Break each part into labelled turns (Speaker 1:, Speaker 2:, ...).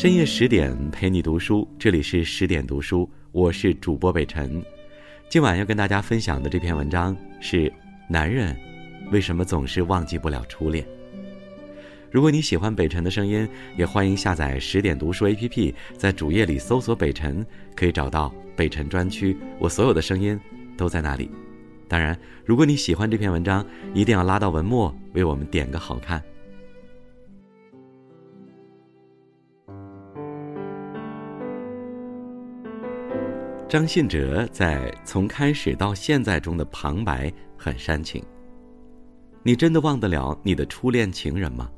Speaker 1: 深夜十点陪你读书，这里是十点读书，我是主播北辰。今晚要跟大家分享的这篇文章是：男人为什么总是忘记不了初恋？如果你喜欢北辰的声音，也欢迎下载十点读书 APP，在主页里搜索北辰，可以找到北辰专区，我所有的声音都在那里。当然，如果你喜欢这篇文章，一定要拉到文末为我们点个好看。张信哲在《从开始到现在》中的旁白很煽情。你真的忘得了你的初恋情人吗？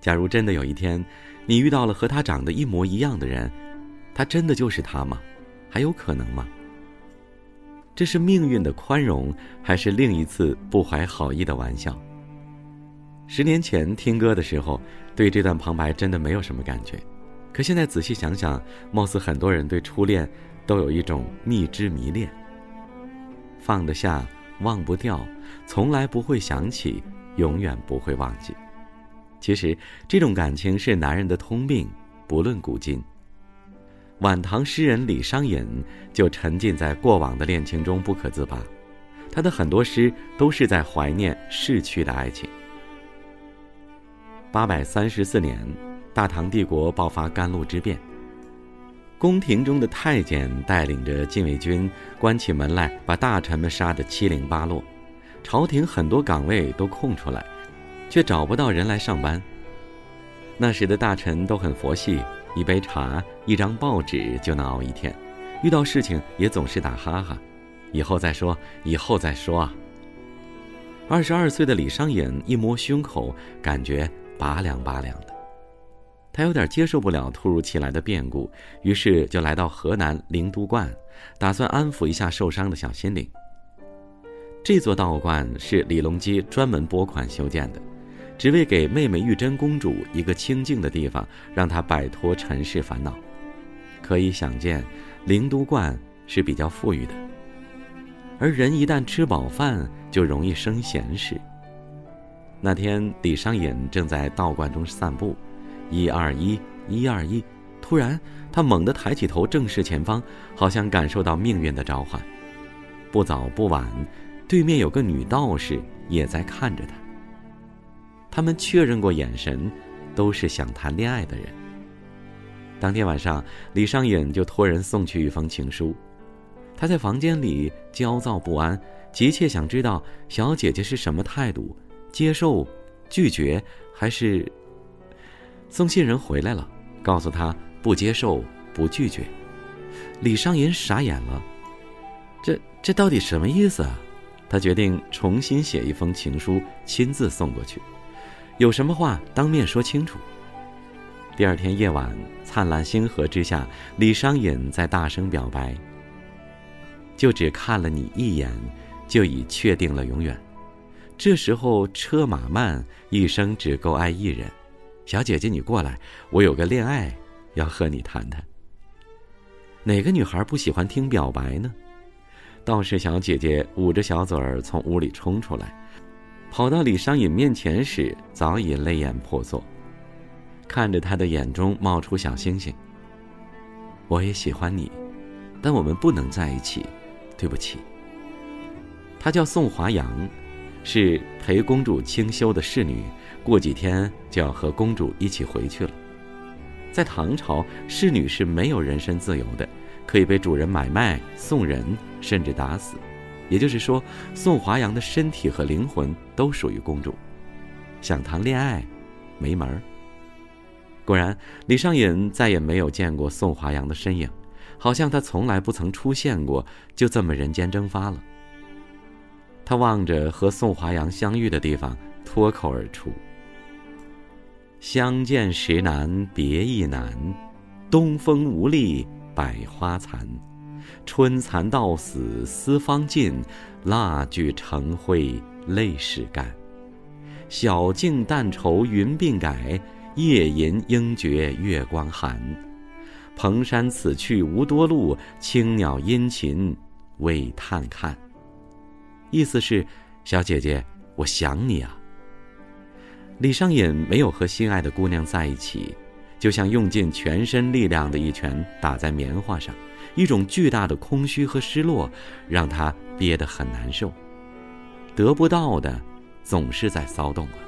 Speaker 1: 假如真的有一天，你遇到了和他长得一模一样的人，他真的就是他吗？还有可能吗？这是命运的宽容，还是另一次不怀好意的玩笑？十年前听歌的时候，对这段旁白真的没有什么感觉，可现在仔细想想，貌似很多人对初恋。都有一种蜜汁迷恋，放得下，忘不掉，从来不会想起，永远不会忘记。其实，这种感情是男人的通病，不论古今。晚唐诗人李商隐就沉浸在过往的恋情中不可自拔，他的很多诗都是在怀念逝去的爱情。八百三十四年，大唐帝国爆发甘露之变。宫廷中的太监带领着禁卫军关起门来，把大臣们杀得七零八落。朝廷很多岗位都空出来，却找不到人来上班。那时的大臣都很佛系，一杯茶、一张报纸就能熬一天，遇到事情也总是打哈哈：“以后再说，以后再说啊。”二十二岁的李商隐一摸胸口，感觉拔凉拔凉。他有点接受不了突如其来的变故，于是就来到河南灵都观，打算安抚一下受伤的小心灵。这座道观是李隆基专门拨款修建的，只为给妹妹玉真公主一个清静的地方，让她摆脱尘世烦恼。可以想见，灵都观是比较富裕的，而人一旦吃饱饭，就容易生闲事。那天，李商隐正在道观中散步。一二一，一二一！突然，他猛地抬起头，正视前方，好像感受到命运的召唤。不早不晚，对面有个女道士也在看着他。他们确认过眼神，都是想谈恋爱的人。当天晚上，李商隐就托人送去一封情书。他在房间里焦躁不安，急切想知道小姐姐是什么态度，接受、拒绝，还是……送信人回来了，告诉他不接受、不拒绝。李商隐傻眼了，这这到底什么意思啊？他决定重新写一封情书，亲自送过去，有什么话当面说清楚。第二天夜晚，灿烂星河之下，李商隐在大声表白：“就只看了你一眼，就已确定了永远。这时候车马慢，一生只够爱一人。”小姐姐，你过来，我有个恋爱要和你谈谈。哪个女孩不喜欢听表白呢？道士小姐姐捂着小嘴儿从屋里冲出来，跑到李商隐面前时，早已泪眼婆娑，看着他的眼中冒出小星星。我也喜欢你，但我们不能在一起，对不起。他叫宋华阳。是陪公主清修的侍女，过几天就要和公主一起回去了。在唐朝，侍女是没有人身自由的，可以被主人买卖、送人，甚至打死。也就是说，宋华阳的身体和灵魂都属于公主。想谈恋爱，没门儿。果然，李商隐再也没有见过宋华阳的身影，好像他从来不曾出现过，就这么人间蒸发了。他望着和宋华阳相遇的地方，脱口而出：“相见时难别亦难，东风无力百花残。春蚕到死丝方尽，蜡炬成灰泪始干。晓镜但愁云鬓改，夜吟应觉月光寒。蓬山此去无多路，青鸟殷勤为探看。”意思是，小姐姐，我想你啊。李商隐没有和心爱的姑娘在一起，就像用尽全身力量的一拳打在棉花上，一种巨大的空虚和失落，让他憋得很难受。得不到的，总是在骚动啊。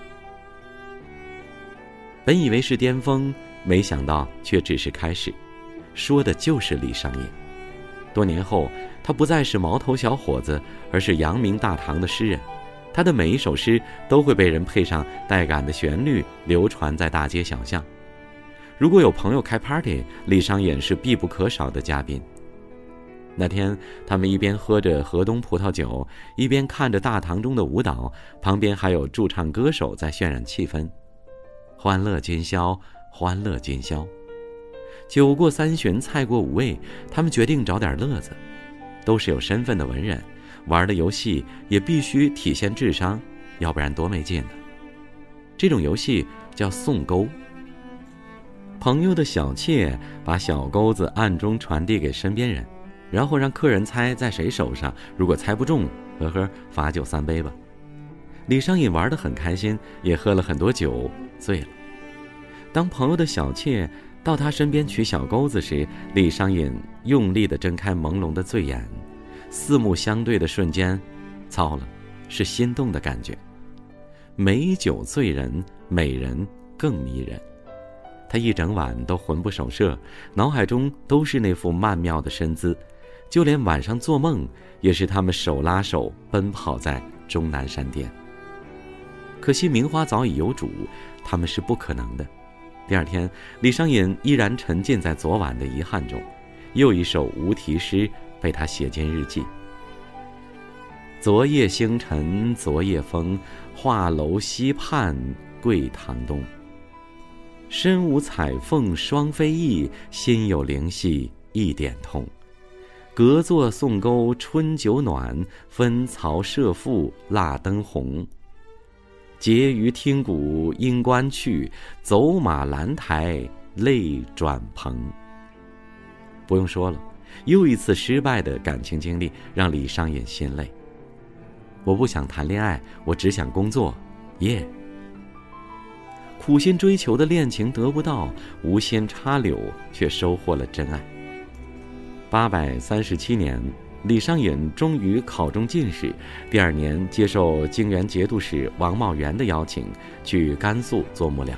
Speaker 1: 本以为是巅峰，没想到却只是开始。说的就是李商隐。多年后，他不再是毛头小伙子，而是扬名大唐的诗人。他的每一首诗都会被人配上带感的旋律，流传在大街小巷。如果有朋友开 party，李商隐是必不可少的嘉宾。那天，他们一边喝着河东葡萄酒，一边看着大堂中的舞蹈，旁边还有驻唱歌手在渲染气氛。欢乐今宵，欢乐今宵。酒过三巡，菜过五味，他们决定找点乐子。都是有身份的文人，玩的游戏也必须体现智商，要不然多没劲呢。这种游戏叫送钩。朋友的小妾把小钩子暗中传递给身边人，然后让客人猜在谁手上。如果猜不中，呵呵，罚酒三杯吧。李商隐玩得很开心，也喝了很多酒，醉了。当朋友的小妾到他身边取小钩子时，李商隐用力地睁开朦胧的醉眼，四目相对的瞬间，糟了，是心动的感觉。美酒醉人，美人更迷人。他一整晚都魂不守舍，脑海中都是那副曼妙的身姿，就连晚上做梦也是他们手拉手奔跑在终南山巅。可惜名花早已有主，他们是不可能的。第二天，李商隐依然沉浸在昨晚的遗憾中，又一首无题诗被他写进日记：昨夜星辰昨夜风，画楼西畔桂堂东。身无彩凤双飞翼，心有灵犀一点通。隔座送钩春酒暖，分曹射覆蜡灯红。结余听鼓应官去，走马兰台泪转蓬。不用说了，又一次失败的感情经历让李商隐心累。我不想谈恋爱，我只想工作，耶。苦心追求的恋情得不到，无心插柳却收获了真爱。八百三十七年，李商隐终于考中进士。第二年，接受泾原节度使王茂元的邀请，去甘肃做幕僚。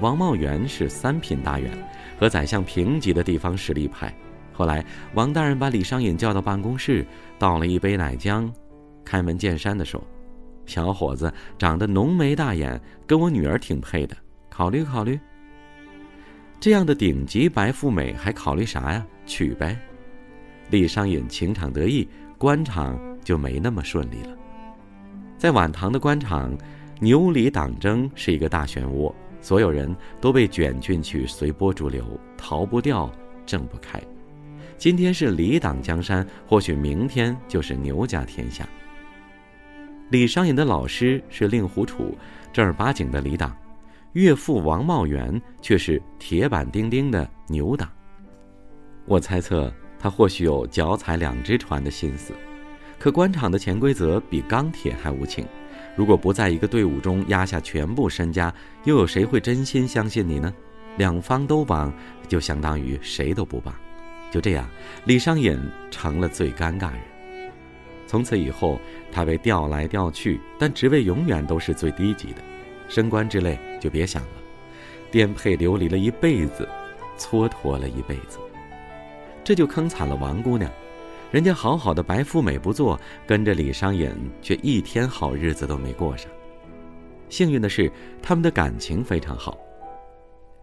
Speaker 1: 王茂元是三品大员，和宰相平级的地方实力派。后来，王大人把李商隐叫到办公室，倒了一杯奶浆，开门见山地说。小伙子长得浓眉大眼，跟我女儿挺配的，考虑考虑。这样的顶级白富美还考虑啥呀？娶呗！李商隐情场得意，官场就没那么顺利了。在晚唐的官场，牛李党争是一个大漩涡，所有人都被卷进去，随波逐流，逃不掉，挣不开。今天是李党江山，或许明天就是牛家天下。李商隐的老师是令狐楚，正儿八经的李党；岳父王茂元却是铁板钉钉的牛党。我猜测他或许有脚踩两只船的心思，可官场的潜规则比钢铁还无情。如果不在一个队伍中压下全部身家，又有谁会真心相信你呢？两方都帮，就相当于谁都不帮。就这样，李商隐成了最尴尬人。从此以后，他被调来调去，但职位永远都是最低级的，升官之类就别想了。颠沛流离了一辈子，蹉跎了一辈子，这就坑惨了王姑娘。人家好好的白富美不做，跟着李商隐却一天好日子都没过上。幸运的是，他们的感情非常好。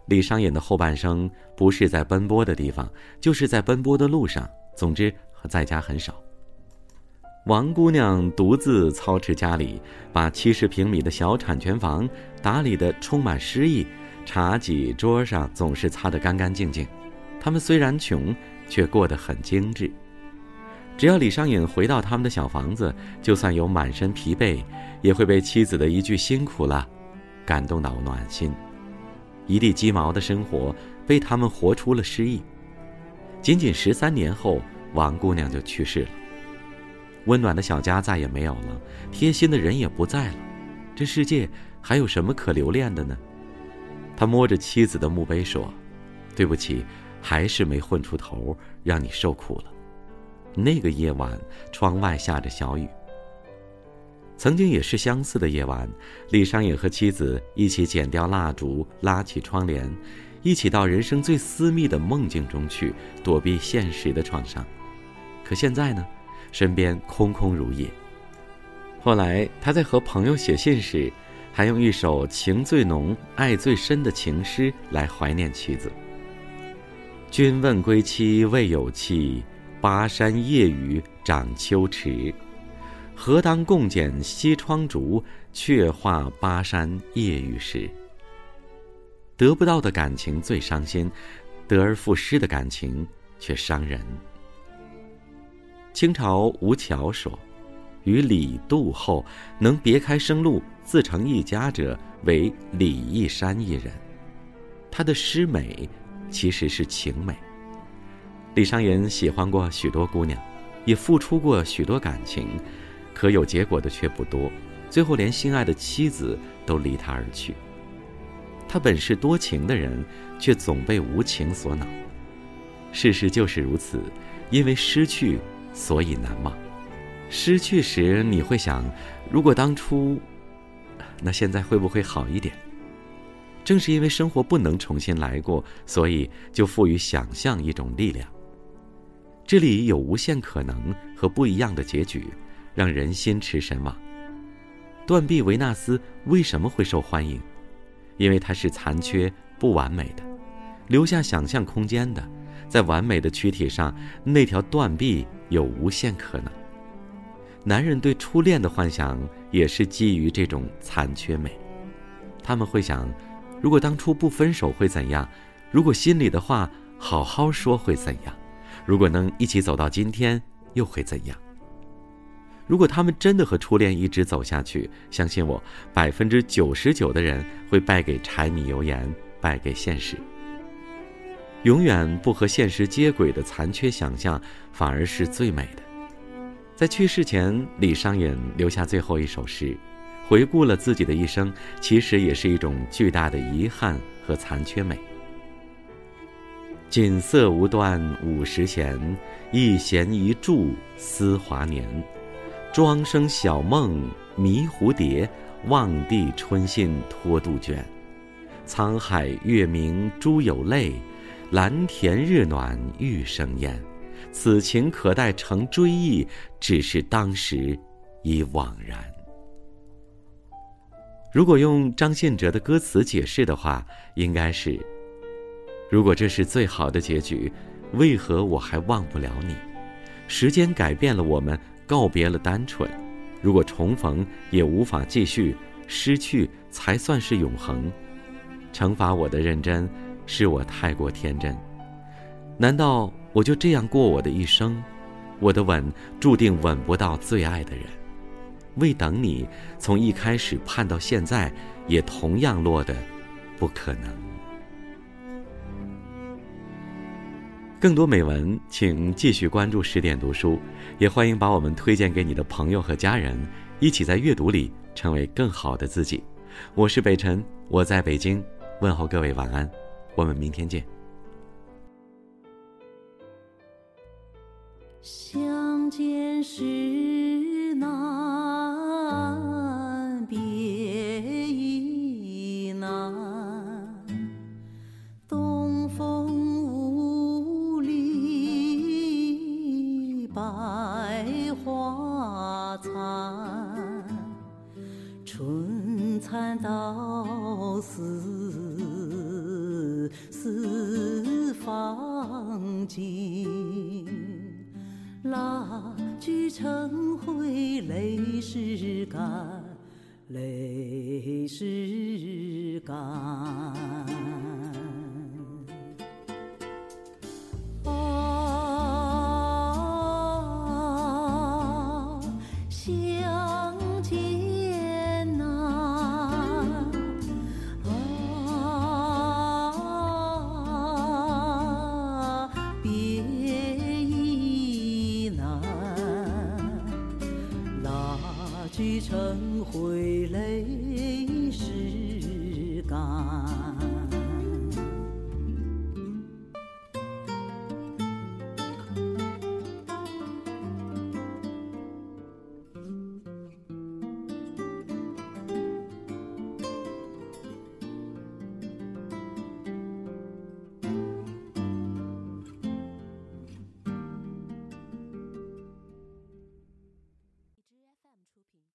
Speaker 1: 李商隐的后半生不是在奔波的地方，就是在奔波的路上，总之在家很少。王姑娘独自操持家里，把七十平米的小产权房打理得充满诗意，茶几桌上总是擦得干干净净。他们虽然穷，却过得很精致。只要李商隐回到他们的小房子，就算有满身疲惫，也会被妻子的一句“辛苦了”感动到暖心。一地鸡毛的生活被他们活出了诗意。仅仅十三年后，王姑娘就去世了。温暖的小家再也没有了，贴心的人也不在了，这世界还有什么可留恋的呢？他摸着妻子的墓碑说：“对不起，还是没混出头，让你受苦了。”那个夜晚，窗外下着小雨。曾经也是相似的夜晚，李商隐和妻子一起剪掉蜡烛，拉起窗帘，一起到人生最私密的梦境中去，躲避现实的创伤。可现在呢，身边空空如也。后来他在和朋友写信时，还用一首情最浓、爱最深的情诗来怀念妻子。君问归期未有期，巴山夜雨涨秋池。何当共剪西窗烛，却话巴山夜雨时。得不到的感情最伤心，得而复失的感情却伤人。清朝吴桥说：“与李杜后能别开生路，自成一家者，为李义山一人。”他的诗美，其实是情美。李商隐喜欢过许多姑娘，也付出过许多感情。可有结果的却不多，最后连心爱的妻子都离他而去。他本是多情的人，却总被无情所恼。事实就是如此，因为失去，所以难忘。失去时你会想，如果当初，那现在会不会好一点？正是因为生活不能重新来过，所以就赋予想象一种力量。这里有无限可能和不一样的结局。让人心驰神往。断臂维纳斯为什么会受欢迎？因为它是残缺、不完美的，留下想象空间的。在完美的躯体上，那条断臂有无限可能。男人对初恋的幻想也是基于这种残缺美。他们会想：如果当初不分手会怎样？如果心里的话好好说会怎样？如果能一起走到今天，又会怎样？如果他们真的和初恋一直走下去，相信我，百分之九十九的人会败给柴米油盐，败给现实。永远不和现实接轨的残缺想象，反而是最美的。在去世前，李商隐留下最后一首诗，回顾了自己的一生，其实也是一种巨大的遗憾和残缺美。锦瑟无端五十弦，一弦一柱思华年。庄生晓梦迷蝴蝶，望帝春信托杜鹃。沧海月明珠有泪，蓝田日暖玉生烟。此情可待成追忆，只是当时已惘然。如果用张信哲的歌词解释的话，应该是：如果这是最好的结局，为何我还忘不了你？时间改变了我们。告别了单纯，如果重逢也无法继续，失去才算是永恒。惩罚我的认真，是我太过天真。难道我就这样过我的一生？我的吻注定吻不到最爱的人。为等你，从一开始盼到现在，也同样落得不可能。更多美文，请继续关注十点读书，也欢迎把我们推荐给你的朋友和家人，一起在阅读里成为更好的自己。我是北辰，我在北京，问候各位晚安，我们明天见。
Speaker 2: 相见时难，别亦难。泪始干。